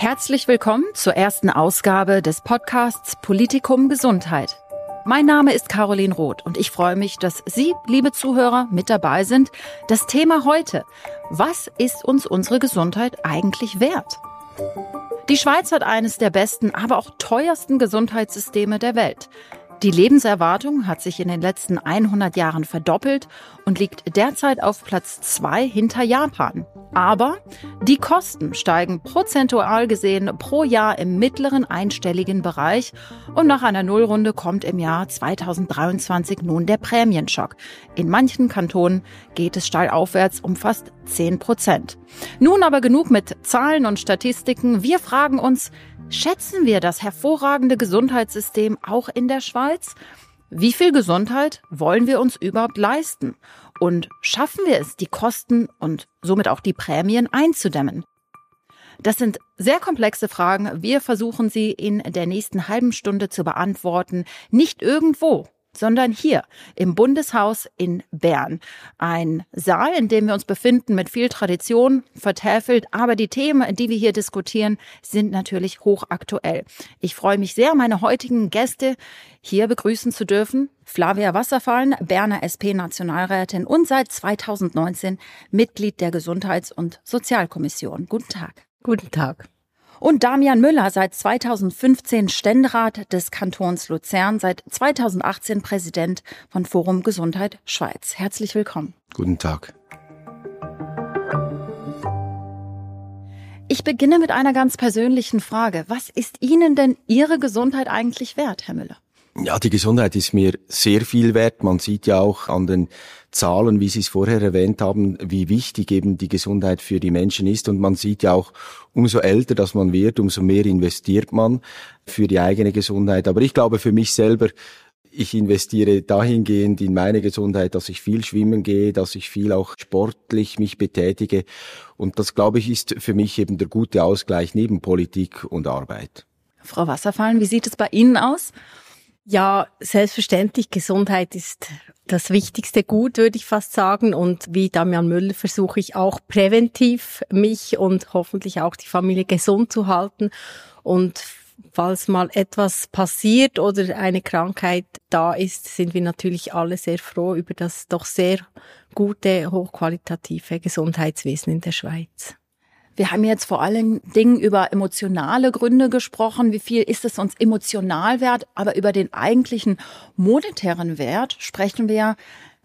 Herzlich willkommen zur ersten Ausgabe des Podcasts Politikum Gesundheit. Mein Name ist Caroline Roth und ich freue mich, dass Sie, liebe Zuhörer, mit dabei sind. Das Thema heute. Was ist uns unsere Gesundheit eigentlich wert? Die Schweiz hat eines der besten, aber auch teuersten Gesundheitssysteme der Welt. Die Lebenserwartung hat sich in den letzten 100 Jahren verdoppelt und liegt derzeit auf Platz zwei hinter Japan. Aber die Kosten steigen prozentual gesehen pro Jahr im mittleren einstelligen Bereich und nach einer Nullrunde kommt im Jahr 2023 nun der Prämienschock. In manchen Kantonen geht es steil aufwärts um fast 10 Prozent. Nun aber genug mit Zahlen und Statistiken. Wir fragen uns, Schätzen wir das hervorragende Gesundheitssystem auch in der Schweiz? Wie viel Gesundheit wollen wir uns überhaupt leisten? Und schaffen wir es, die Kosten und somit auch die Prämien einzudämmen? Das sind sehr komplexe Fragen. Wir versuchen sie in der nächsten halben Stunde zu beantworten. Nicht irgendwo, sondern hier im Bundeshaus in Bern. Ein Saal, in dem wir uns befinden mit viel Tradition, vertäfelt, aber die Themen, die wir hier diskutieren, sind natürlich hochaktuell. Ich freue mich sehr, meine heutigen Gäste hier begrüßen zu dürfen. Flavia Wasserfallen, Berner SP-Nationalrätin und seit 2019 Mitglied der Gesundheits- und Sozialkommission. Guten Tag. Guten Tag. Und Damian Müller, seit 2015 Ständerat des Kantons Luzern, seit 2018 Präsident von Forum Gesundheit Schweiz. Herzlich willkommen. Guten Tag. Ich beginne mit einer ganz persönlichen Frage. Was ist Ihnen denn Ihre Gesundheit eigentlich wert, Herr Müller? Ja, die Gesundheit ist mir sehr viel wert. Man sieht ja auch an den Zahlen, wie Sie es vorher erwähnt haben, wie wichtig eben die Gesundheit für die Menschen ist. Und man sieht ja auch, umso älter dass man wird, umso mehr investiert man für die eigene Gesundheit. Aber ich glaube für mich selber, ich investiere dahingehend in meine Gesundheit, dass ich viel schwimmen gehe, dass ich viel auch sportlich mich betätige. Und das, glaube ich, ist für mich eben der gute Ausgleich neben Politik und Arbeit. Frau Wasserfallen, wie sieht es bei Ihnen aus? Ja, selbstverständlich. Gesundheit ist das wichtigste Gut, würde ich fast sagen. Und wie Damian Müller versuche ich auch präventiv mich und hoffentlich auch die Familie gesund zu halten. Und falls mal etwas passiert oder eine Krankheit da ist, sind wir natürlich alle sehr froh über das doch sehr gute, hochqualitative Gesundheitswesen in der Schweiz. Wir haben jetzt vor allen Dingen über emotionale Gründe gesprochen. Wie viel ist es uns emotional wert? Aber über den eigentlichen monetären Wert sprechen wir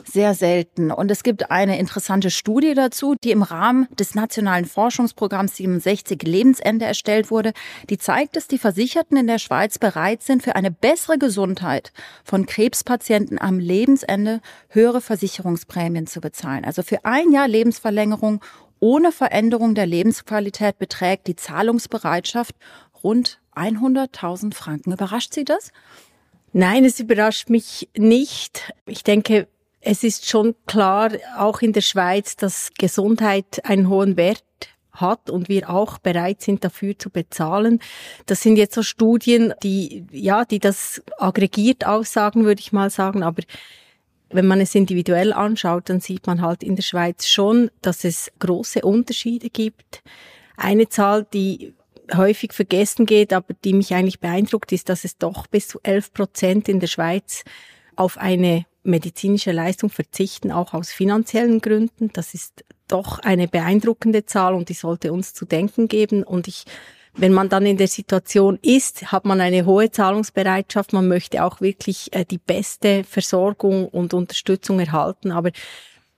sehr selten. Und es gibt eine interessante Studie dazu, die im Rahmen des nationalen Forschungsprogramms 67 Lebensende erstellt wurde. Die zeigt, dass die Versicherten in der Schweiz bereit sind, für eine bessere Gesundheit von Krebspatienten am Lebensende höhere Versicherungsprämien zu bezahlen. Also für ein Jahr Lebensverlängerung ohne Veränderung der Lebensqualität beträgt die Zahlungsbereitschaft rund 100.000 Franken. Überrascht Sie das? Nein, es überrascht mich nicht. Ich denke, es ist schon klar, auch in der Schweiz, dass Gesundheit einen hohen Wert hat und wir auch bereit sind, dafür zu bezahlen. Das sind jetzt so Studien, die, ja, die das aggregiert aussagen, würde ich mal sagen, aber wenn man es individuell anschaut, dann sieht man halt in der Schweiz schon, dass es große Unterschiede gibt. Eine Zahl, die häufig vergessen geht, aber die mich eigentlich beeindruckt, ist, dass es doch bis zu 11 Prozent in der Schweiz auf eine medizinische Leistung verzichten, auch aus finanziellen Gründen. Das ist doch eine beeindruckende Zahl und die sollte uns zu denken geben. Und ich wenn man dann in der Situation ist, hat man eine hohe Zahlungsbereitschaft. Man möchte auch wirklich äh, die beste Versorgung und Unterstützung erhalten. Aber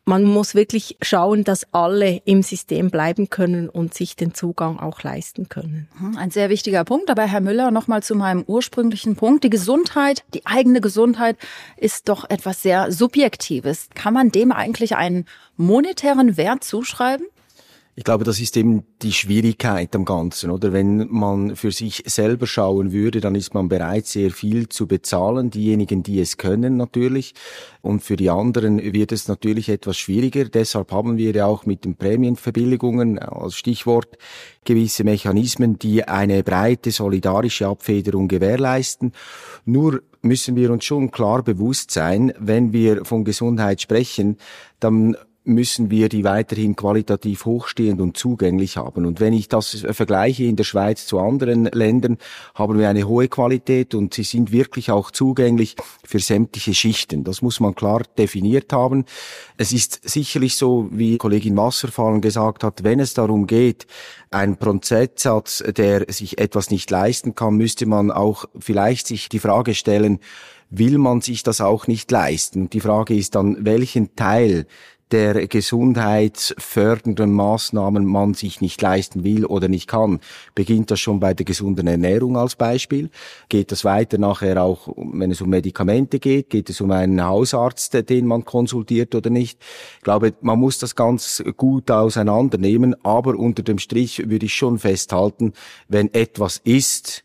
man muss wirklich schauen, dass alle im System bleiben können und sich den Zugang auch leisten können. Mhm, ein sehr wichtiger Punkt. Aber Herr Müller, nochmal zu meinem ursprünglichen Punkt. Die Gesundheit, die eigene Gesundheit ist doch etwas sehr Subjektives. Kann man dem eigentlich einen monetären Wert zuschreiben? Ich glaube, das ist eben die Schwierigkeit am Ganzen, oder? Wenn man für sich selber schauen würde, dann ist man bereit, sehr viel zu bezahlen. Diejenigen, die es können, natürlich. Und für die anderen wird es natürlich etwas schwieriger. Deshalb haben wir ja auch mit den Prämienverbilligungen als Stichwort gewisse Mechanismen, die eine breite solidarische Abfederung gewährleisten. Nur müssen wir uns schon klar bewusst sein, wenn wir von Gesundheit sprechen, dann müssen wir die weiterhin qualitativ hochstehend und zugänglich haben. Und wenn ich das vergleiche in der Schweiz zu anderen Ländern, haben wir eine hohe Qualität und sie sind wirklich auch zugänglich für sämtliche Schichten. Das muss man klar definiert haben. Es ist sicherlich so, wie Kollegin Wasserfallen gesagt hat, wenn es darum geht, ein Prozentsatz, der sich etwas nicht leisten kann, müsste man auch vielleicht sich die Frage stellen, will man sich das auch nicht leisten? Die Frage ist dann, welchen Teil der gesundheitsfördernden Maßnahmen man sich nicht leisten will oder nicht kann. Beginnt das schon bei der gesunden Ernährung als Beispiel? Geht das weiter nachher auch, wenn es um Medikamente geht? Geht es um einen Hausarzt, den man konsultiert oder nicht? Ich glaube, man muss das ganz gut auseinandernehmen, aber unter dem Strich würde ich schon festhalten, wenn etwas ist,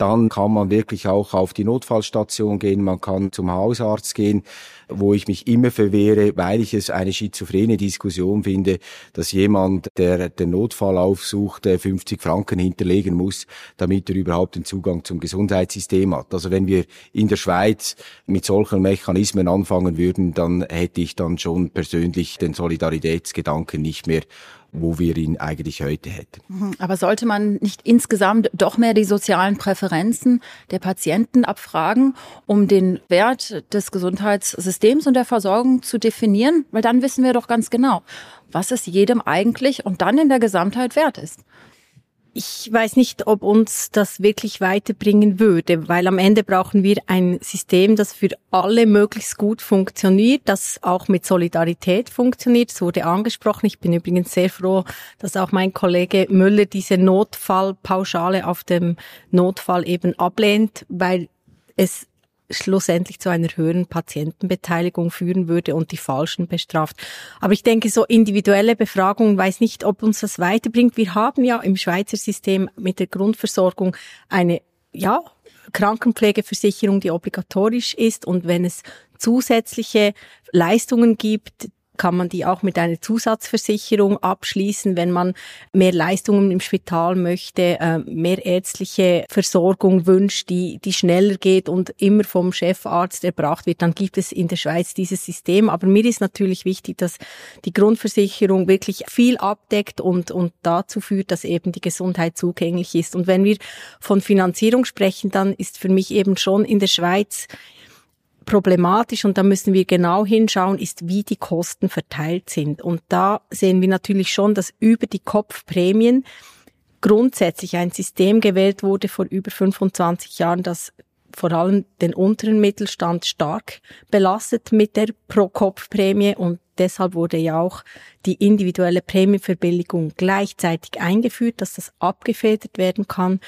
dann kann man wirklich auch auf die Notfallstation gehen, man kann zum Hausarzt gehen, wo ich mich immer verwehre, weil ich es eine schizophrene Diskussion finde, dass jemand, der den Notfall aufsucht, 50 Franken hinterlegen muss, damit er überhaupt den Zugang zum Gesundheitssystem hat. Also wenn wir in der Schweiz mit solchen Mechanismen anfangen würden, dann hätte ich dann schon persönlich den Solidaritätsgedanken nicht mehr wo wir ihn eigentlich heute hätten. Mhm. Aber sollte man nicht insgesamt doch mehr die sozialen Präferenzen der Patienten abfragen, um den Wert des Gesundheitssystems und der Versorgung zu definieren? Weil dann wissen wir doch ganz genau, was es jedem eigentlich und dann in der Gesamtheit wert ist ich weiß nicht, ob uns das wirklich weiterbringen würde, weil am Ende brauchen wir ein System, das für alle möglichst gut funktioniert, das auch mit Solidarität funktioniert. Es wurde angesprochen. Ich bin übrigens sehr froh, dass auch mein Kollege Müller diese Notfallpauschale auf dem Notfall eben ablehnt, weil es schlussendlich zu einer höheren Patientenbeteiligung führen würde und die Falschen bestraft. Aber ich denke, so individuelle Befragungen weiß nicht, ob uns das weiterbringt. Wir haben ja im Schweizer System mit der Grundversorgung eine, ja, Krankenpflegeversicherung, die obligatorisch ist und wenn es zusätzliche Leistungen gibt, kann man die auch mit einer Zusatzversicherung abschließen, wenn man mehr Leistungen im Spital möchte, äh, mehr ärztliche Versorgung wünscht, die, die schneller geht und immer vom Chefarzt erbracht wird, dann gibt es in der Schweiz dieses System. Aber mir ist natürlich wichtig, dass die Grundversicherung wirklich viel abdeckt und, und dazu führt, dass eben die Gesundheit zugänglich ist. Und wenn wir von Finanzierung sprechen, dann ist für mich eben schon in der Schweiz problematisch und da müssen wir genau hinschauen, ist, wie die Kosten verteilt sind. Und da sehen wir natürlich schon, dass über die Kopfprämien grundsätzlich ein System gewählt wurde vor über 25 Jahren, das vor allem den unteren Mittelstand stark belastet mit der Pro-Kopf-Prämie und deshalb wurde ja auch die individuelle Prämienverbilligung gleichzeitig eingeführt, dass das abgefedert werden kann.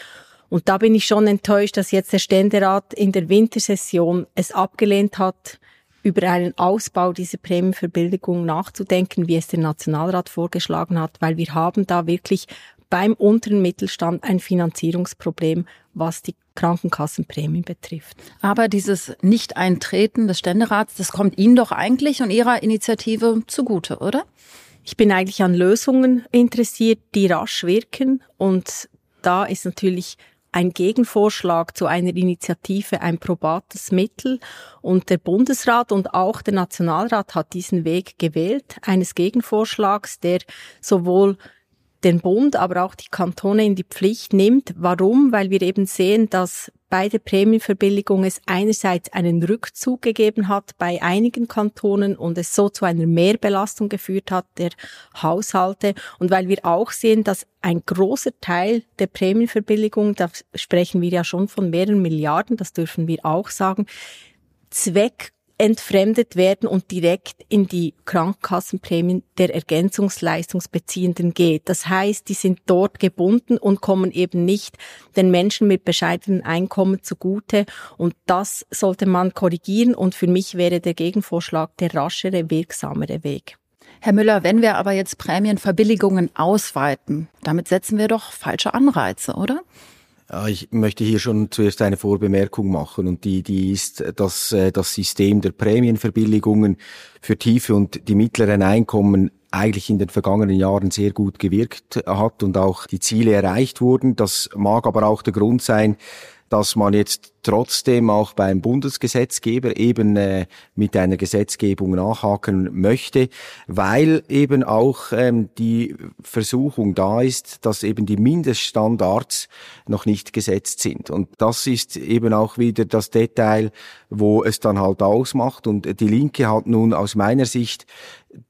Und da bin ich schon enttäuscht, dass jetzt der Ständerat in der Wintersession es abgelehnt hat, über einen Ausbau dieser Prämienverbilligung nachzudenken, wie es der Nationalrat vorgeschlagen hat, weil wir haben da wirklich beim unteren Mittelstand ein Finanzierungsproblem, was die Krankenkassenprämien betrifft. Aber dieses Nicht-Eintreten des Ständerats, das kommt Ihnen doch eigentlich und Ihrer Initiative zugute, oder? Ich bin eigentlich an Lösungen interessiert, die rasch wirken und da ist natürlich ein Gegenvorschlag zu einer Initiative ein probates Mittel und der Bundesrat und auch der Nationalrat hat diesen Weg gewählt, eines Gegenvorschlags, der sowohl den Bund, aber auch die Kantone in die Pflicht nimmt. Warum? Weil wir eben sehen, dass bei der Prämienverbilligung es einerseits einen Rückzug gegeben hat bei einigen Kantonen und es so zu einer Mehrbelastung geführt hat der Haushalte. Und weil wir auch sehen, dass ein großer Teil der Prämienverbilligung, da sprechen wir ja schon von mehreren Milliarden, das dürfen wir auch sagen, Zweck entfremdet werden und direkt in die Krankenkassenprämien der Ergänzungsleistungsbeziehenden geht. Das heißt, die sind dort gebunden und kommen eben nicht den Menschen mit bescheidenen Einkommen zugute. Und das sollte man korrigieren. Und für mich wäre der Gegenvorschlag der raschere, wirksamere Weg. Herr Müller, wenn wir aber jetzt Prämienverbilligungen ausweiten, damit setzen wir doch falsche Anreize, oder? Ich möchte hier schon zuerst eine Vorbemerkung machen und die, die ist, dass äh, das System der Prämienverbilligungen für tiefe und die mittleren Einkommen eigentlich in den vergangenen Jahren sehr gut gewirkt hat und auch die Ziele erreicht wurden. Das mag aber auch der Grund sein, dass man jetzt trotzdem auch beim Bundesgesetzgeber eben äh, mit einer Gesetzgebung nachhaken möchte, weil eben auch ähm, die Versuchung da ist, dass eben die Mindeststandards noch nicht gesetzt sind. Und das ist eben auch wieder das Detail, wo es dann halt ausmacht. Und die Linke hat nun aus meiner Sicht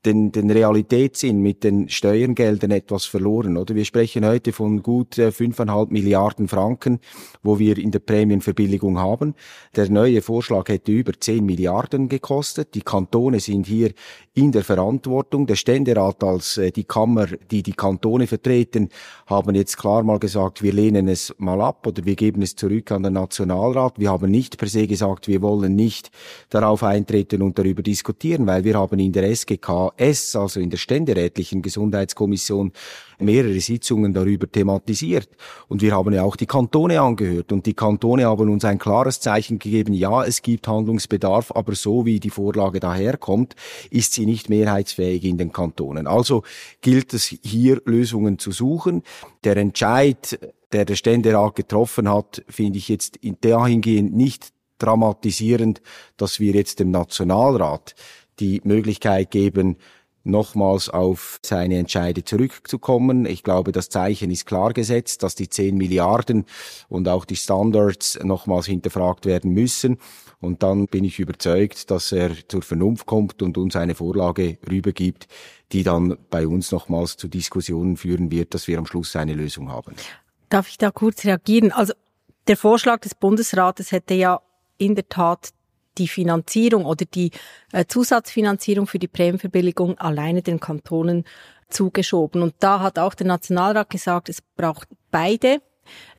den, den Realitätssinn mit den Steuergeldern etwas verloren, oder? Wir sprechen heute von gut äh, fünfeinhalb Milliarden Franken, wo wir in der Prämienverbilligung haben. Der neue Vorschlag hätte über zehn Milliarden gekostet. Die Kantone sind hier in der Verantwortung. Der Ständerat als äh, die Kammer, die die Kantone vertreten, haben jetzt klar mal gesagt, wir lehnen es mal ab oder wir geben es zurück an den Nationalrat. Wir haben nicht per se gesagt, wir wollen nicht darauf eintreten und darüber diskutieren, weil wir haben in der SGK KS, also in der ständerätlichen Gesundheitskommission, mehrere Sitzungen darüber thematisiert. Und wir haben ja auch die Kantone angehört. Und die Kantone haben uns ein klares Zeichen gegeben, ja, es gibt Handlungsbedarf, aber so wie die Vorlage daherkommt, ist sie nicht mehrheitsfähig in den Kantonen. Also gilt es hier Lösungen zu suchen. Der Entscheid, der der Ständerat getroffen hat, finde ich jetzt dahingehend nicht dramatisierend, dass wir jetzt dem Nationalrat die Möglichkeit geben, nochmals auf seine Entscheide zurückzukommen. Ich glaube, das Zeichen ist klar gesetzt, dass die 10 Milliarden und auch die Standards nochmals hinterfragt werden müssen. Und dann bin ich überzeugt, dass er zur Vernunft kommt und uns eine Vorlage rübergibt, die dann bei uns nochmals zu Diskussionen führen wird, dass wir am Schluss eine Lösung haben. Darf ich da kurz reagieren? Also der Vorschlag des Bundesrates hätte ja in der Tat die Finanzierung oder die äh, Zusatzfinanzierung für die Prämienverbilligung alleine den Kantonen zugeschoben. Und da hat auch der Nationalrat gesagt, es braucht beide,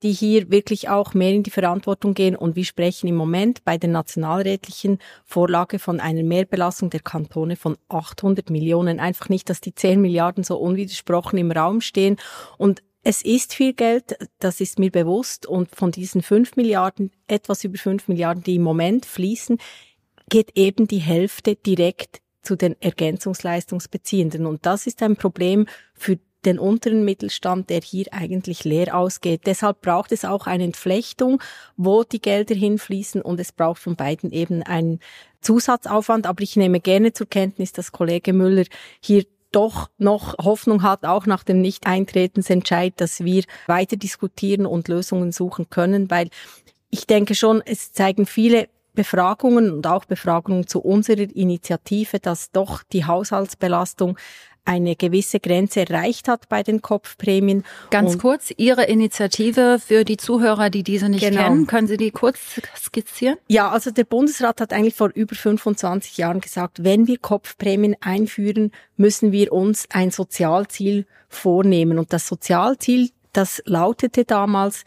die hier wirklich auch mehr in die Verantwortung gehen. Und wir sprechen im Moment bei der nationalrätlichen Vorlage von einer Mehrbelastung der Kantone von 800 Millionen. Einfach nicht, dass die 10 Milliarden so unwidersprochen im Raum stehen. Und es ist viel Geld, das ist mir bewusst. Und von diesen fünf Milliarden, etwas über fünf Milliarden, die im Moment fließen, geht eben die Hälfte direkt zu den Ergänzungsleistungsbeziehenden. Und das ist ein Problem für den unteren Mittelstand, der hier eigentlich leer ausgeht. Deshalb braucht es auch eine Entflechtung, wo die Gelder hinfließen und es braucht von beiden eben einen Zusatzaufwand. Aber ich nehme gerne zur Kenntnis, dass Kollege Müller hier doch noch Hoffnung hat, auch nach dem Nicht-Eintretensentscheid, dass wir weiter diskutieren und Lösungen suchen können, weil ich denke schon, es zeigen viele Befragungen und auch Befragungen zu unserer Initiative, dass doch die Haushaltsbelastung eine gewisse Grenze erreicht hat bei den Kopfprämien. Ganz und kurz, Ihre Initiative für die Zuhörer, die diese nicht genau. kennen, können Sie die kurz skizzieren? Ja, also der Bundesrat hat eigentlich vor über 25 Jahren gesagt, wenn wir Kopfprämien einführen, müssen wir uns ein Sozialziel vornehmen. Und das Sozialziel, das lautete damals,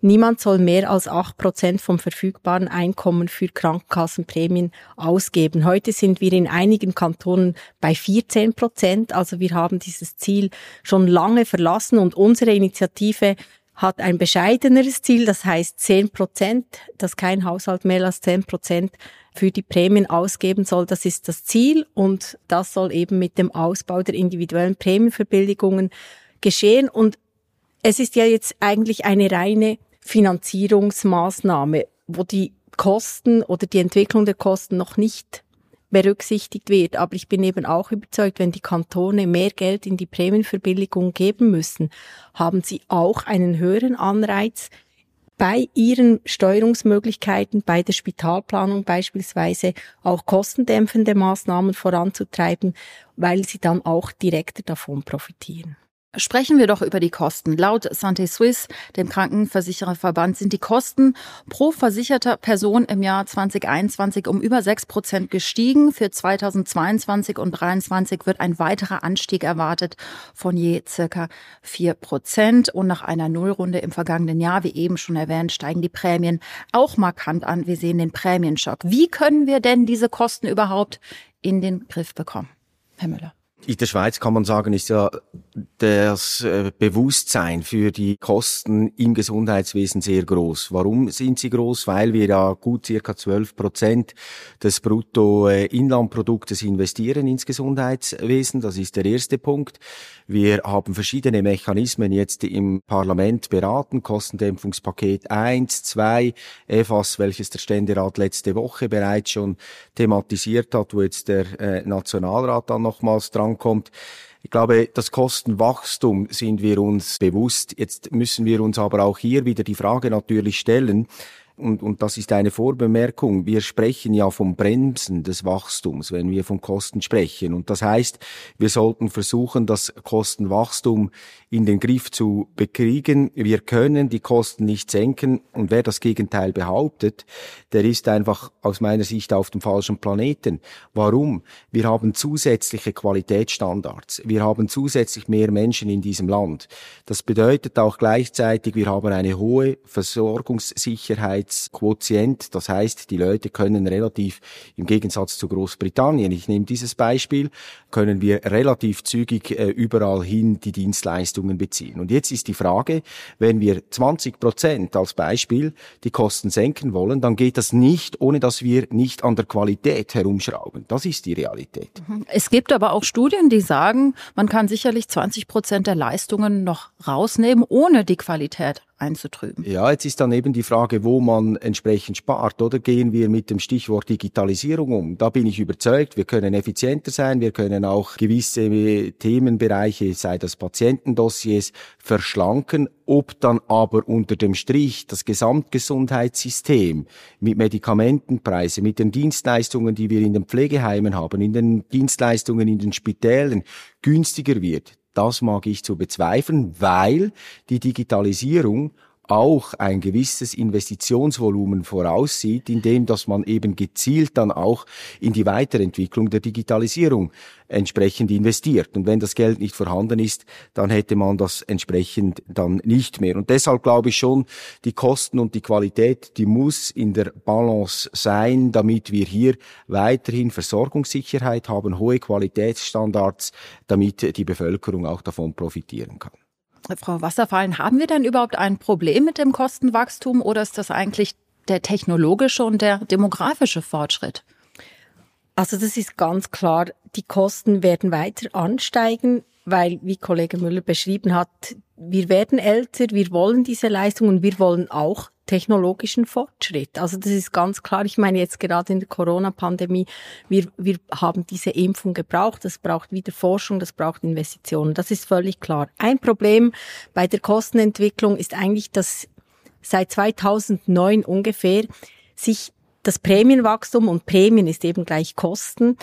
Niemand soll mehr als acht Prozent vom verfügbaren Einkommen für Krankenkassenprämien ausgeben. Heute sind wir in einigen Kantonen bei 14 Prozent. Also wir haben dieses Ziel schon lange verlassen und unsere Initiative hat ein bescheideneres Ziel, das heißt 10 Prozent, dass kein Haushalt mehr als 10 Prozent für die Prämien ausgeben soll. Das ist das Ziel und das soll eben mit dem Ausbau der individuellen Prämienverbilligungen geschehen. Und es ist ja jetzt eigentlich eine reine Finanzierungsmaßnahme, wo die Kosten oder die Entwicklung der Kosten noch nicht berücksichtigt wird. Aber ich bin eben auch überzeugt, wenn die Kantone mehr Geld in die Prämienverbilligung geben müssen, haben sie auch einen höheren Anreiz, bei ihren Steuerungsmöglichkeiten, bei der Spitalplanung beispielsweise auch kostendämpfende Maßnahmen voranzutreiben, weil sie dann auch direkter davon profitieren. Sprechen wir doch über die Kosten. Laut Santé Suisse, dem Krankenversichererverband, sind die Kosten pro versicherter Person im Jahr 2021 um über 6 Prozent gestiegen. Für 2022 und 2023 wird ein weiterer Anstieg erwartet von je circa 4 Prozent. Und nach einer Nullrunde im vergangenen Jahr, wie eben schon erwähnt, steigen die Prämien auch markant an. Wir sehen den Prämienschock. Wie können wir denn diese Kosten überhaupt in den Griff bekommen? Herr Müller. In der Schweiz kann man sagen, ist ja das äh, Bewusstsein für die Kosten im Gesundheitswesen sehr groß. Warum sind sie groß? Weil wir ja gut circa 12 Prozent des Bruttoinlandproduktes investieren ins Gesundheitswesen. Das ist der erste Punkt. Wir haben verschiedene Mechanismen jetzt im Parlament beraten. Kostendämpfungspaket 1, 2, EFAS, welches der Ständerat letzte Woche bereits schon thematisiert hat, wo jetzt der äh, Nationalrat dann nochmals drankommt. Ich glaube, das Kostenwachstum sind wir uns bewusst. Jetzt müssen wir uns aber auch hier wieder die Frage natürlich stellen, und, und das ist eine Vorbemerkung, wir sprechen ja vom Bremsen des Wachstums, wenn wir von Kosten sprechen. Und das heißt, wir sollten versuchen, das Kostenwachstum in den Griff zu bekriegen. Wir können die Kosten nicht senken. Und wer das Gegenteil behauptet, der ist einfach aus meiner Sicht auf dem falschen Planeten. Warum? Wir haben zusätzliche Qualitätsstandards. Wir haben zusätzlich mehr Menschen in diesem Land. Das bedeutet auch gleichzeitig, wir haben eine hohe Versorgungssicherheit Quotient. Das heißt, die Leute können relativ, im Gegensatz zu Großbritannien, ich nehme dieses Beispiel, können wir relativ zügig äh, überall hin die Dienstleistungen beziehen. Und jetzt ist die Frage, wenn wir 20 Prozent als Beispiel die Kosten senken wollen, dann geht das nicht, ohne dass wir nicht an der Qualität herumschrauben. Das ist die Realität. Mhm. Es gibt aber auch Studien, die sagen, man kann sicherlich 20 Prozent der Leistungen noch rausnehmen, ohne die Qualität einzutrüben. Ja, jetzt ist dann eben die Frage, wo man entsprechend spart, oder gehen wir mit dem Stichwort Digitalisierung um? Da bin ich überzeugt, wir können effizienter sein, wir können auch gewisse Themenbereiche, sei das Patientendossiers, verschlanken, ob dann aber unter dem Strich das Gesamtgesundheitssystem mit Medikamentenpreise, mit den Dienstleistungen, die wir in den Pflegeheimen haben, in den Dienstleistungen in den Spitälen günstiger wird. Das mag ich zu bezweifeln, weil die Digitalisierung auch ein gewisses Investitionsvolumen voraussieht, indem dass man eben gezielt dann auch in die Weiterentwicklung der Digitalisierung entsprechend investiert. Und wenn das Geld nicht vorhanden ist, dann hätte man das entsprechend dann nicht mehr. Und deshalb glaube ich schon, die Kosten und die Qualität, die muss in der Balance sein, damit wir hier weiterhin Versorgungssicherheit haben, hohe Qualitätsstandards, damit die Bevölkerung auch davon profitieren kann. Frau Wasserfallen, haben wir denn überhaupt ein Problem mit dem Kostenwachstum oder ist das eigentlich der technologische und der demografische Fortschritt? Also das ist ganz klar, die Kosten werden weiter ansteigen, weil, wie Kollege Müller beschrieben hat, wir werden älter, wir wollen diese Leistung und wir wollen auch technologischen Fortschritt. Also das ist ganz klar. Ich meine jetzt gerade in der Corona-Pandemie, wir, wir haben diese Impfung gebraucht. Das braucht wieder Forschung, das braucht Investitionen. Das ist völlig klar. Ein Problem bei der Kostenentwicklung ist eigentlich, dass seit 2009 ungefähr sich das Prämienwachstum und Prämien ist eben gleich Kosten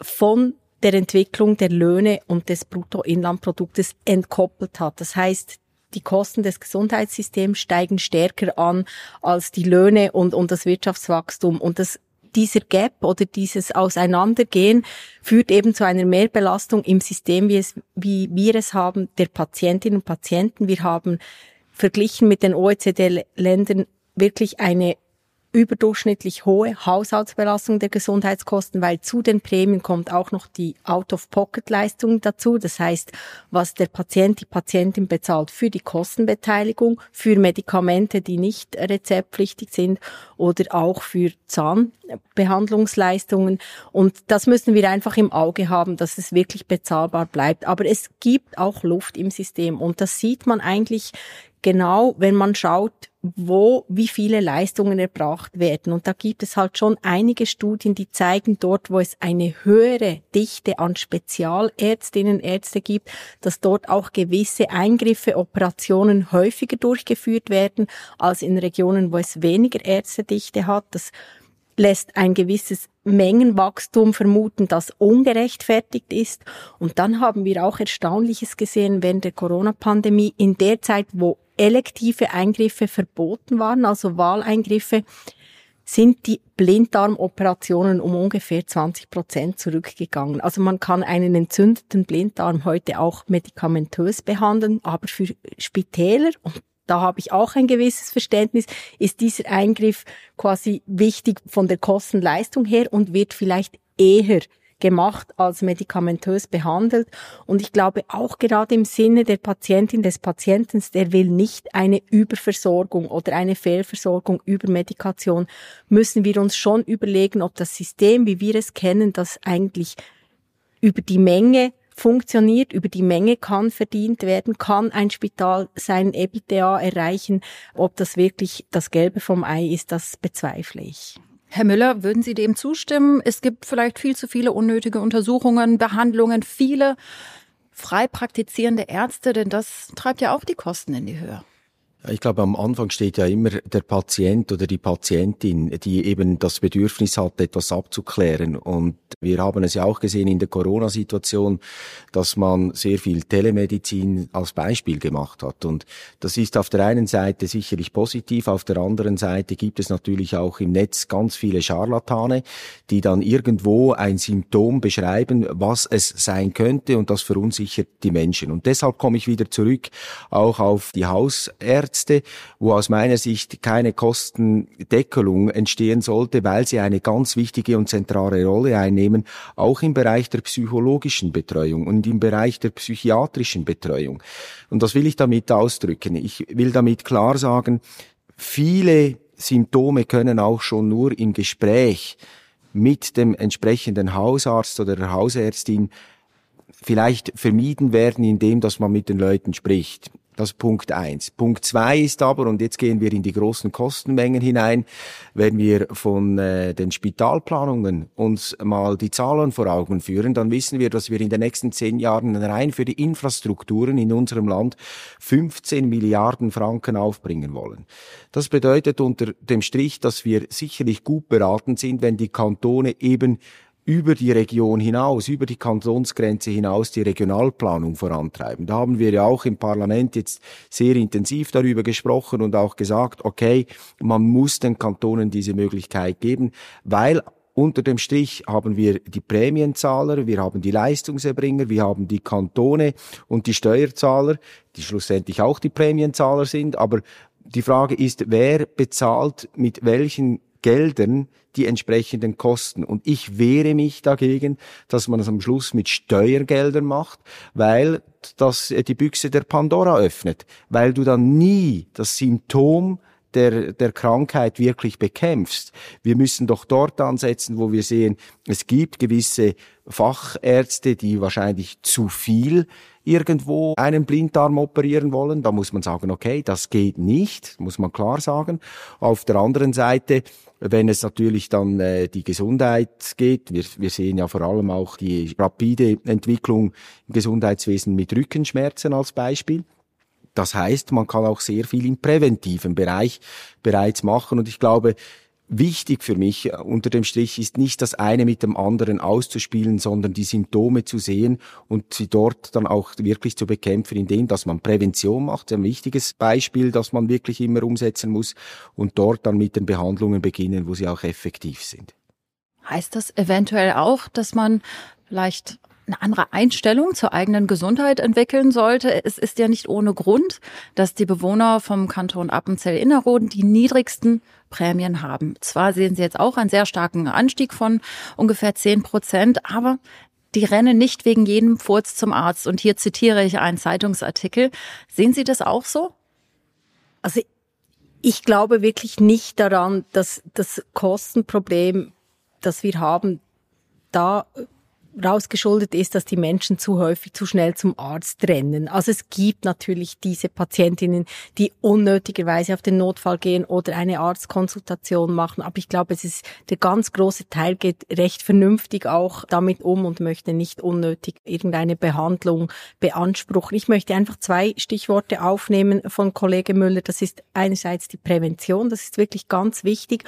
von der Entwicklung der Löhne und des Bruttoinlandproduktes entkoppelt hat. Das heißt, die Kosten des Gesundheitssystems steigen stärker an als die Löhne und, und das Wirtschaftswachstum. Und das dieser Gap oder dieses Auseinandergehen führt eben zu einer Mehrbelastung im System, wie, es, wie wir es haben, der Patientinnen und Patienten. Wir haben verglichen mit den OECD-Ländern wirklich eine überdurchschnittlich hohe Haushaltsbelastung der Gesundheitskosten, weil zu den Prämien kommt auch noch die Out-of-Pocket-Leistung dazu. Das heißt, was der Patient, die Patientin bezahlt für die Kostenbeteiligung, für Medikamente, die nicht rezeptpflichtig sind oder auch für Zahnbehandlungsleistungen. Und das müssen wir einfach im Auge haben, dass es wirklich bezahlbar bleibt. Aber es gibt auch Luft im System und das sieht man eigentlich genau, wenn man schaut, wo wie viele Leistungen erbracht werden. Und da gibt es halt schon einige Studien, die zeigen dort, wo es eine höhere Dichte an Spezialärztinnen, Ärzte gibt, dass dort auch gewisse Eingriffe, Operationen häufiger durchgeführt werden als in Regionen, wo es weniger Ärztedichte hat. Das lässt ein gewisses Mengenwachstum vermuten, das ungerechtfertigt ist. Und dann haben wir auch Erstaunliches gesehen während der Corona-Pandemie. In der Zeit, wo elektive Eingriffe verboten waren, also Wahleingriffe, sind die Blinddarmoperationen um ungefähr 20 Prozent zurückgegangen. Also man kann einen entzündeten Blinddarm heute auch medikamentös behandeln, aber für Spitäler und da habe ich auch ein gewisses Verständnis, ist dieser Eingriff quasi wichtig von der Kostenleistung her und wird vielleicht eher gemacht als medikamentös behandelt. Und ich glaube auch gerade im Sinne der Patientin, des Patienten, der will nicht eine Überversorgung oder eine Fehlversorgung über Medikation, müssen wir uns schon überlegen, ob das System, wie wir es kennen, das eigentlich über die Menge funktioniert, über die Menge kann verdient werden, kann ein Spital sein EBITDA erreichen. Ob das wirklich das Gelbe vom Ei ist, das bezweifle ich. Herr Müller, würden Sie dem zustimmen? Es gibt vielleicht viel zu viele unnötige Untersuchungen, Behandlungen, viele frei praktizierende Ärzte, denn das treibt ja auch die Kosten in die Höhe. Ich glaube, am Anfang steht ja immer der Patient oder die Patientin, die eben das Bedürfnis hat, etwas abzuklären. Und wir haben es ja auch gesehen in der Corona-Situation, dass man sehr viel Telemedizin als Beispiel gemacht hat. Und das ist auf der einen Seite sicherlich positiv, auf der anderen Seite gibt es natürlich auch im Netz ganz viele Scharlatane, die dann irgendwo ein Symptom beschreiben, was es sein könnte und das verunsichert die Menschen. Und deshalb komme ich wieder zurück auch auf die Hausärzte Ärzte, wo aus meiner Sicht keine Kostendeckelung entstehen sollte, weil sie eine ganz wichtige und zentrale Rolle einnehmen, auch im Bereich der psychologischen Betreuung und im Bereich der psychiatrischen Betreuung. Und das will ich damit ausdrücken. Ich will damit klar sagen, viele Symptome können auch schon nur im Gespräch mit dem entsprechenden Hausarzt oder der Hausärztin vielleicht vermieden werden, indem dass man mit den Leuten spricht. Das ist Punkt eins. Punkt zwei ist aber, und jetzt gehen wir in die großen Kostenmengen hinein, wenn wir von äh, den Spitalplanungen uns mal die Zahlen vor Augen führen, dann wissen wir, dass wir in den nächsten zehn Jahren rein für die Infrastrukturen in unserem Land 15 Milliarden Franken aufbringen wollen. Das bedeutet unter dem Strich, dass wir sicherlich gut beraten sind, wenn die Kantone eben über die Region hinaus, über die Kantonsgrenze hinaus die Regionalplanung vorantreiben. Da haben wir ja auch im Parlament jetzt sehr intensiv darüber gesprochen und auch gesagt, okay, man muss den Kantonen diese Möglichkeit geben, weil unter dem Strich haben wir die Prämienzahler, wir haben die Leistungserbringer, wir haben die Kantone und die Steuerzahler, die schlussendlich auch die Prämienzahler sind. Aber die Frage ist, wer bezahlt mit welchen Geldern die entsprechenden Kosten. Und ich wehre mich dagegen, dass man es am Schluss mit Steuergeldern macht, weil das die Büchse der Pandora öffnet, weil du dann nie das Symptom der, der Krankheit wirklich bekämpfst. Wir müssen doch dort ansetzen, wo wir sehen, es gibt gewisse Fachärzte, die wahrscheinlich zu viel irgendwo einen Blinddarm operieren wollen. Da muss man sagen, okay, das geht nicht, muss man klar sagen. Auf der anderen Seite, wenn es natürlich dann äh, die Gesundheit geht, wir, wir sehen ja vor allem auch die rapide Entwicklung im Gesundheitswesen mit Rückenschmerzen als Beispiel. Das heißt, man kann auch sehr viel im präventiven Bereich bereits machen. Und ich glaube, wichtig für mich äh, unter dem Strich ist nicht das eine mit dem anderen auszuspielen, sondern die Symptome zu sehen und sie dort dann auch wirklich zu bekämpfen, indem dass man Prävention macht. Ein wichtiges Beispiel, das man wirklich immer umsetzen muss und dort dann mit den Behandlungen beginnen, wo sie auch effektiv sind. Heißt das eventuell auch, dass man vielleicht eine andere Einstellung zur eigenen Gesundheit entwickeln sollte. Es ist ja nicht ohne Grund, dass die Bewohner vom Kanton Appenzell-Innerrhoden die niedrigsten Prämien haben. Zwar sehen Sie jetzt auch einen sehr starken Anstieg von ungefähr zehn Prozent, aber die rennen nicht wegen jedem Furz zum Arzt. Und hier zitiere ich einen Zeitungsartikel. Sehen Sie das auch so? Also ich glaube wirklich nicht daran, dass das Kostenproblem, das wir haben, da rausgeschuldet ist, dass die Menschen zu häufig zu schnell zum Arzt rennen. Also es gibt natürlich diese Patientinnen, die unnötigerweise auf den Notfall gehen oder eine Arztkonsultation machen. Aber ich glaube, es ist der ganz große Teil geht recht vernünftig auch damit um und möchte nicht unnötig irgendeine Behandlung beanspruchen. Ich möchte einfach zwei Stichworte aufnehmen von Kollege Müller. Das ist einerseits die Prävention. Das ist wirklich ganz wichtig.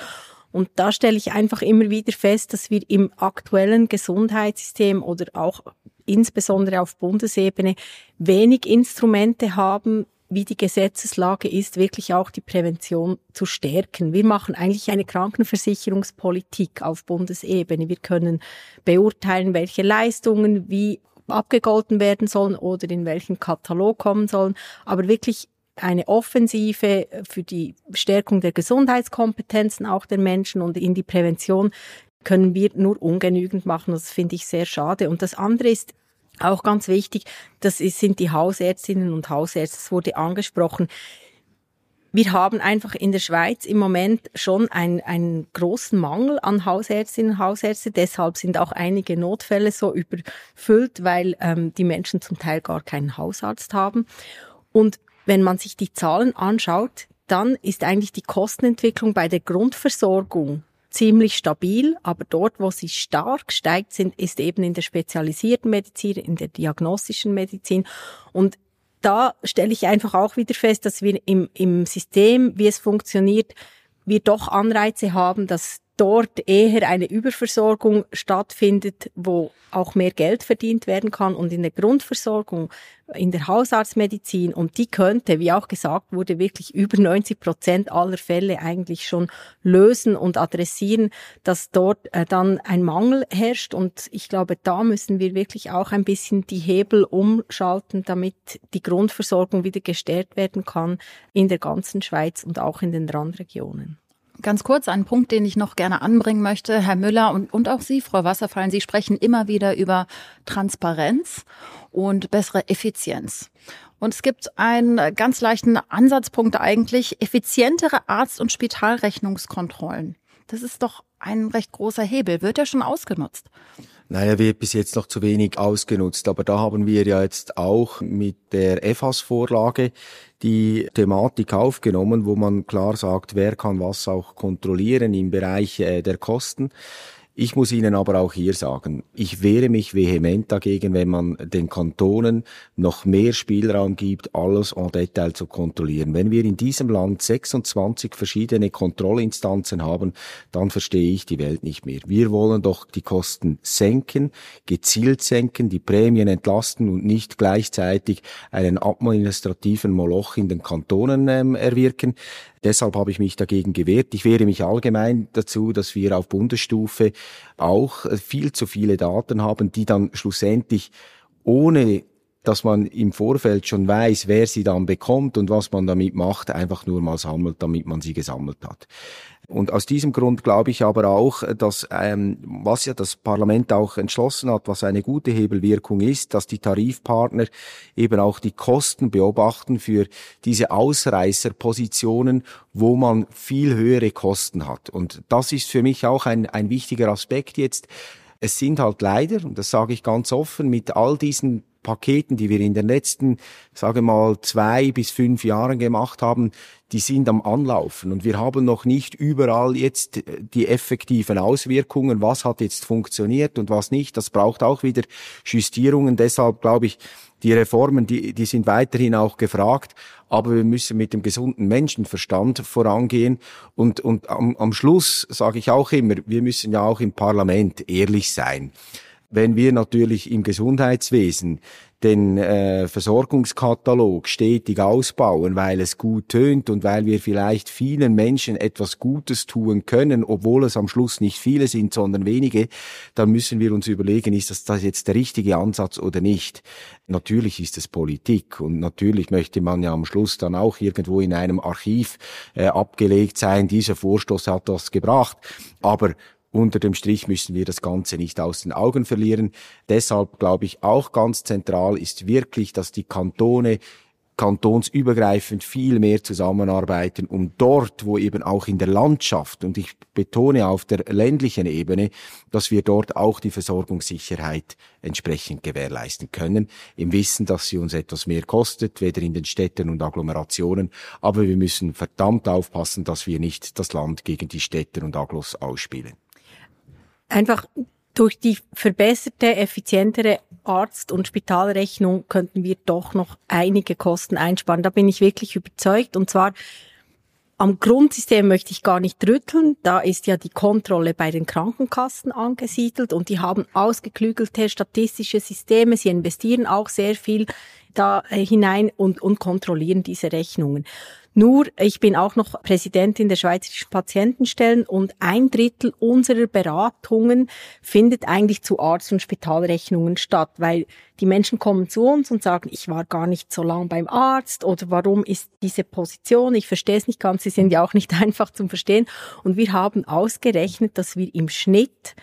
Und da stelle ich einfach immer wieder fest, dass wir im aktuellen Gesundheitssystem oder auch insbesondere auf Bundesebene wenig Instrumente haben, wie die Gesetzeslage ist, wirklich auch die Prävention zu stärken. Wir machen eigentlich eine Krankenversicherungspolitik auf Bundesebene. Wir können beurteilen, welche Leistungen wie abgegolten werden sollen oder in welchen Katalog kommen sollen. Aber wirklich eine Offensive für die Stärkung der Gesundheitskompetenzen auch der Menschen und in die Prävention können wir nur ungenügend machen. Das finde ich sehr schade. Und das andere ist, auch ganz wichtig, das sind die Hausärztinnen und Hausärzte. Das wurde angesprochen. Wir haben einfach in der Schweiz im Moment schon einen, einen großen Mangel an Hausärztinnen und Hausärzte. Deshalb sind auch einige Notfälle so überfüllt, weil ähm, die Menschen zum Teil gar keinen Hausarzt haben. Und wenn man sich die Zahlen anschaut, dann ist eigentlich die Kostenentwicklung bei der Grundversorgung ziemlich stabil, aber dort, wo sie stark steigt, sind, ist eben in der spezialisierten Medizin, in der diagnostischen Medizin. Und da stelle ich einfach auch wieder fest, dass wir im, im System, wie es funktioniert, wir doch Anreize haben, dass dort eher eine Überversorgung stattfindet, wo auch mehr Geld verdient werden kann und in der Grundversorgung, in der Hausarztmedizin und die könnte, wie auch gesagt wurde, wirklich über 90 Prozent aller Fälle eigentlich schon lösen und adressieren, dass dort äh, dann ein Mangel herrscht und ich glaube, da müssen wir wirklich auch ein bisschen die Hebel umschalten, damit die Grundversorgung wieder gestärkt werden kann in der ganzen Schweiz und auch in den Randregionen. Ganz kurz ein Punkt, den ich noch gerne anbringen möchte, Herr Müller und, und auch Sie, Frau Wasserfallen. Sie sprechen immer wieder über Transparenz und bessere Effizienz. Und es gibt einen ganz leichten Ansatzpunkt eigentlich, effizientere Arzt- und Spitalrechnungskontrollen. Das ist doch ein recht großer Hebel. Wird er schon ausgenutzt? Naja, wird bis jetzt noch zu wenig ausgenutzt. Aber da haben wir ja jetzt auch mit der EFAS-Vorlage die Thematik aufgenommen, wo man klar sagt, wer kann was auch kontrollieren im Bereich äh, der Kosten. Ich muss Ihnen aber auch hier sagen, ich wehre mich vehement dagegen, wenn man den Kantonen noch mehr Spielraum gibt, alles en Detail zu kontrollieren. Wenn wir in diesem Land 26 verschiedene Kontrollinstanzen haben, dann verstehe ich die Welt nicht mehr. Wir wollen doch die Kosten senken, gezielt senken, die Prämien entlasten und nicht gleichzeitig einen administrativen Moloch in den Kantonen ähm, erwirken. Deshalb habe ich mich dagegen gewehrt. Ich wehre mich allgemein dazu, dass wir auf Bundesstufe auch äh, viel zu viele Daten haben, die dann schlussendlich ohne dass man im Vorfeld schon weiß, wer sie dann bekommt und was man damit macht, einfach nur mal sammelt, damit man sie gesammelt hat. Und aus diesem Grund glaube ich aber auch, dass ähm, was ja das Parlament auch entschlossen hat, was eine gute Hebelwirkung ist, dass die Tarifpartner eben auch die Kosten beobachten für diese Ausreißerpositionen, wo man viel höhere Kosten hat. Und das ist für mich auch ein, ein wichtiger Aspekt jetzt. Es sind halt leider, und das sage ich ganz offen, mit all diesen Paketen, die wir in den letzten, sage mal, zwei bis fünf Jahren gemacht haben, die sind am Anlaufen und wir haben noch nicht überall jetzt die effektiven Auswirkungen, was hat jetzt funktioniert und was nicht. Das braucht auch wieder Justierungen. Deshalb glaube ich, die Reformen, die, die sind weiterhin auch gefragt, aber wir müssen mit dem gesunden Menschenverstand vorangehen. Und, und am, am Schluss sage ich auch immer, wir müssen ja auch im Parlament ehrlich sein. Wenn wir natürlich im Gesundheitswesen den äh, Versorgungskatalog stetig ausbauen, weil es gut tönt und weil wir vielleicht vielen Menschen etwas Gutes tun können, obwohl es am Schluss nicht viele sind, sondern wenige, dann müssen wir uns überlegen, ist das, das jetzt der richtige Ansatz oder nicht. Natürlich ist es Politik und natürlich möchte man ja am Schluss dann auch irgendwo in einem Archiv äh, abgelegt sein, dieser Vorstoß hat das gebracht. Aber unter dem Strich müssen wir das Ganze nicht aus den Augen verlieren. Deshalb glaube ich auch ganz zentral ist wirklich, dass die Kantone kantonsübergreifend viel mehr zusammenarbeiten, um dort, wo eben auch in der Landschaft, und ich betone auf der ländlichen Ebene, dass wir dort auch die Versorgungssicherheit entsprechend gewährleisten können, im Wissen, dass sie uns etwas mehr kostet, weder in den Städten und Agglomerationen, aber wir müssen verdammt aufpassen, dass wir nicht das Land gegen die Städte und Agglos ausspielen einfach durch die verbesserte, effizientere Arzt- und Spitalrechnung könnten wir doch noch einige Kosten einsparen. Da bin ich wirklich überzeugt. Und zwar am Grundsystem möchte ich gar nicht rütteln. Da ist ja die Kontrolle bei den Krankenkassen angesiedelt und die haben ausgeklügelte statistische Systeme. Sie investieren auch sehr viel da hinein und, und kontrollieren diese Rechnungen. Nur, ich bin auch noch Präsidentin der Schweizerischen Patientenstellen und ein Drittel unserer Beratungen findet eigentlich zu Arzt- und Spitalrechnungen statt, weil die Menschen kommen zu uns und sagen, ich war gar nicht so lange beim Arzt oder warum ist diese Position, ich verstehe es nicht ganz, sie sind ja auch nicht einfach zum Verstehen. Und wir haben ausgerechnet, dass wir im Schnitt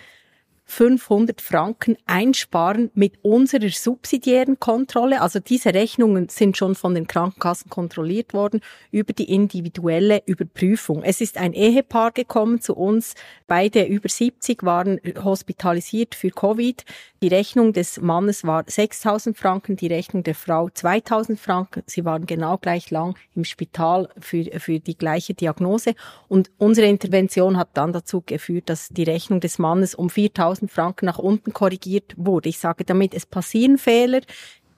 500 Franken einsparen mit unserer subsidiären Kontrolle. Also diese Rechnungen sind schon von den Krankenkassen kontrolliert worden über die individuelle Überprüfung. Es ist ein Ehepaar gekommen zu uns. Beide über 70 waren hospitalisiert für Covid. Die Rechnung des Mannes war 6000 Franken, die Rechnung der Frau 2000 Franken. Sie waren genau gleich lang im Spital für, für die gleiche Diagnose. Und unsere Intervention hat dann dazu geführt, dass die Rechnung des Mannes um 4000 1000 Franken nach unten korrigiert wurde. Ich sage damit, es passieren Fehler.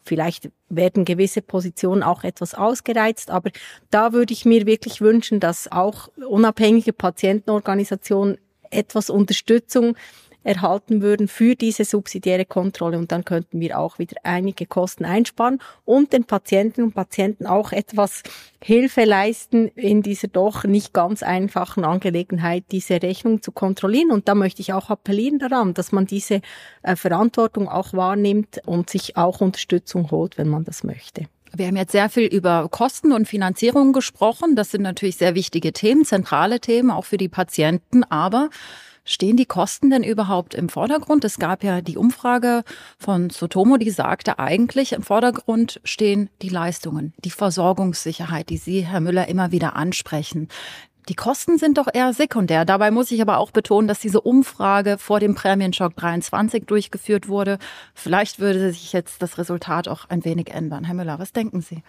Vielleicht werden gewisse Positionen auch etwas ausgereizt, aber da würde ich mir wirklich wünschen, dass auch unabhängige Patientenorganisationen etwas Unterstützung erhalten würden für diese subsidiäre Kontrolle und dann könnten wir auch wieder einige Kosten einsparen und den Patienten und Patienten auch etwas Hilfe leisten in dieser doch nicht ganz einfachen Angelegenheit, diese Rechnung zu kontrollieren. Und da möchte ich auch appellieren daran, dass man diese äh, Verantwortung auch wahrnimmt und sich auch Unterstützung holt, wenn man das möchte. Wir haben jetzt sehr viel über Kosten und Finanzierung gesprochen. Das sind natürlich sehr wichtige Themen, zentrale Themen, auch für die Patienten. Aber Stehen die Kosten denn überhaupt im Vordergrund? Es gab ja die Umfrage von Sotomo, die sagte, eigentlich im Vordergrund stehen die Leistungen, die Versorgungssicherheit, die Sie, Herr Müller, immer wieder ansprechen. Die Kosten sind doch eher sekundär. Dabei muss ich aber auch betonen, dass diese Umfrage vor dem Prämienschock 23 durchgeführt wurde. Vielleicht würde sich jetzt das Resultat auch ein wenig ändern. Herr Müller, was denken Sie?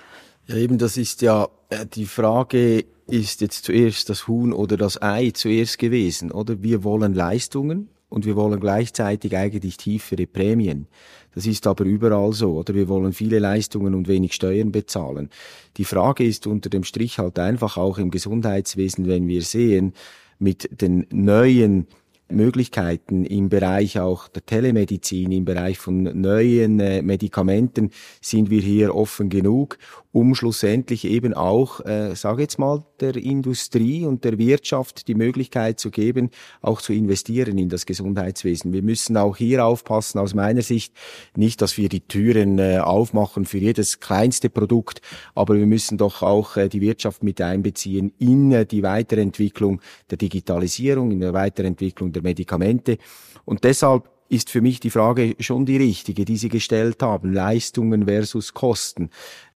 Ja, eben, das ist ja äh, die Frage, ist jetzt zuerst das Huhn oder das Ei zuerst gewesen, oder? Wir wollen Leistungen und wir wollen gleichzeitig eigentlich tiefere Prämien. Das ist aber überall so, oder? Wir wollen viele Leistungen und wenig Steuern bezahlen. Die Frage ist unter dem Strich halt einfach auch im Gesundheitswesen, wenn wir sehen, mit den neuen Möglichkeiten im Bereich auch der Telemedizin, im Bereich von neuen äh, Medikamenten sind wir hier offen genug, um schlussendlich eben auch, äh, sage jetzt mal, der Industrie und der Wirtschaft die Möglichkeit zu geben, auch zu investieren in das Gesundheitswesen. Wir müssen auch hier aufpassen, aus meiner Sicht, nicht, dass wir die Türen äh, aufmachen für jedes kleinste Produkt, aber wir müssen doch auch äh, die Wirtschaft mit einbeziehen in äh, die Weiterentwicklung der Digitalisierung, in der Weiterentwicklung der Medikamente. Und deshalb ist für mich die Frage schon die richtige, die Sie gestellt haben. Leistungen versus Kosten.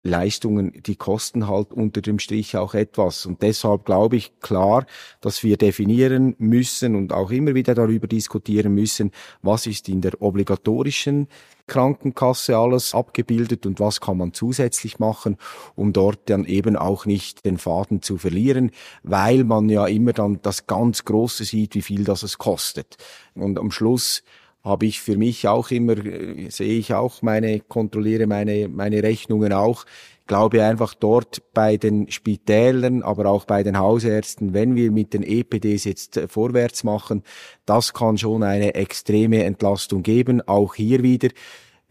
Leistungen, die kosten halt unter dem Strich auch etwas. Und deshalb glaube ich klar, dass wir definieren müssen und auch immer wieder darüber diskutieren müssen, was ist in der obligatorischen Krankenkasse alles abgebildet und was kann man zusätzlich machen, um dort dann eben auch nicht den Faden zu verlieren, weil man ja immer dann das ganz Große sieht, wie viel das es kostet. Und am Schluss habe ich für mich auch immer, äh, sehe ich auch meine, kontrolliere meine, meine Rechnungen auch. Glaube einfach dort bei den Spitälern, aber auch bei den Hausärzten, wenn wir mit den EPDs jetzt äh, vorwärts machen, das kann schon eine extreme Entlastung geben. Auch hier wieder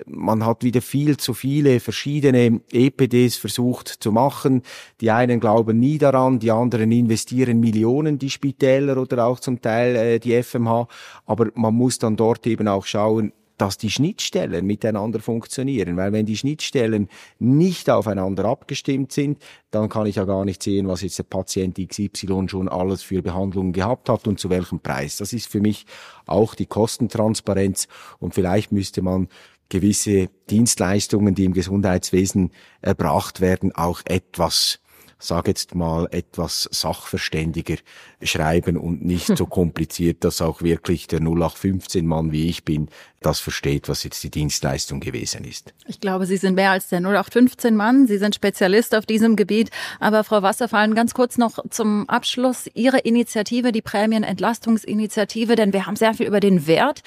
man hat wieder viel zu viele verschiedene EPDs versucht zu machen. Die einen glauben nie daran, die anderen investieren Millionen, die Spitäler oder auch zum Teil äh, die FMH. Aber man muss dann dort eben auch schauen, dass die Schnittstellen miteinander funktionieren. Weil wenn die Schnittstellen nicht aufeinander abgestimmt sind, dann kann ich ja gar nicht sehen, was jetzt der Patient XY schon alles für Behandlungen gehabt hat und zu welchem Preis. Das ist für mich auch die Kostentransparenz und vielleicht müsste man gewisse Dienstleistungen, die im Gesundheitswesen erbracht werden, auch etwas sage jetzt mal, etwas sachverständiger schreiben und nicht so kompliziert, dass auch wirklich der 0815-Mann, wie ich bin, das versteht, was jetzt die Dienstleistung gewesen ist. Ich glaube, Sie sind mehr als der 0815-Mann. Sie sind Spezialist auf diesem Gebiet. Aber Frau Wasserfallen, ganz kurz noch zum Abschluss. Ihre Initiative, die Prämienentlastungsinitiative, denn wir haben sehr viel über den Wert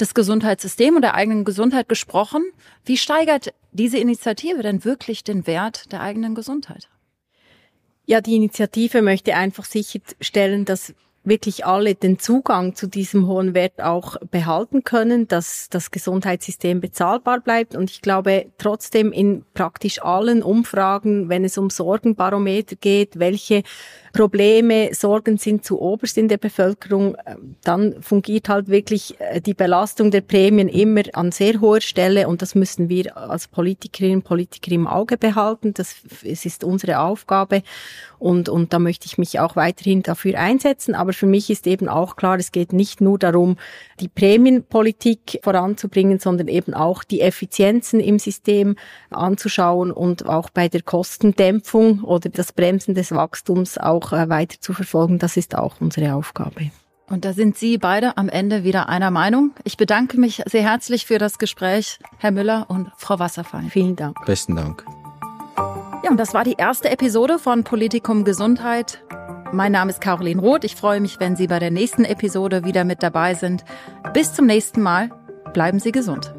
des Gesundheitssystems und der eigenen Gesundheit gesprochen. Wie steigert diese Initiative denn wirklich den Wert der eigenen Gesundheit? Ja, die Initiative möchte einfach sicherstellen, dass wirklich alle den Zugang zu diesem hohen Wert auch behalten können, dass das Gesundheitssystem bezahlbar bleibt. Und ich glaube trotzdem in praktisch allen Umfragen, wenn es um Sorgenbarometer geht, welche Probleme, Sorgen sind zu oberst in der Bevölkerung, ähm, dann fungiert halt wirklich äh, die Belastung der Prämien immer an sehr hoher Stelle und das müssen wir als Politikerinnen und Politiker im Auge behalten. Das ist unsere Aufgabe und, und da möchte ich mich auch weiterhin dafür einsetzen. Aber für mich ist eben auch klar, es geht nicht nur darum, die Prämienpolitik voranzubringen, sondern eben auch die Effizienzen im System anzuschauen und auch bei der Kostendämpfung oder das Bremsen des Wachstums auch auch äh, weiter zu verfolgen. Das ist auch unsere Aufgabe. Und da sind Sie beide am Ende wieder einer Meinung. Ich bedanke mich sehr herzlich für das Gespräch, Herr Müller und Frau Wasserfall. Vielen Dank. Besten Dank. Ja, und das war die erste Episode von Politikum Gesundheit. Mein Name ist Caroline Roth. Ich freue mich, wenn Sie bei der nächsten Episode wieder mit dabei sind. Bis zum nächsten Mal. Bleiben Sie gesund.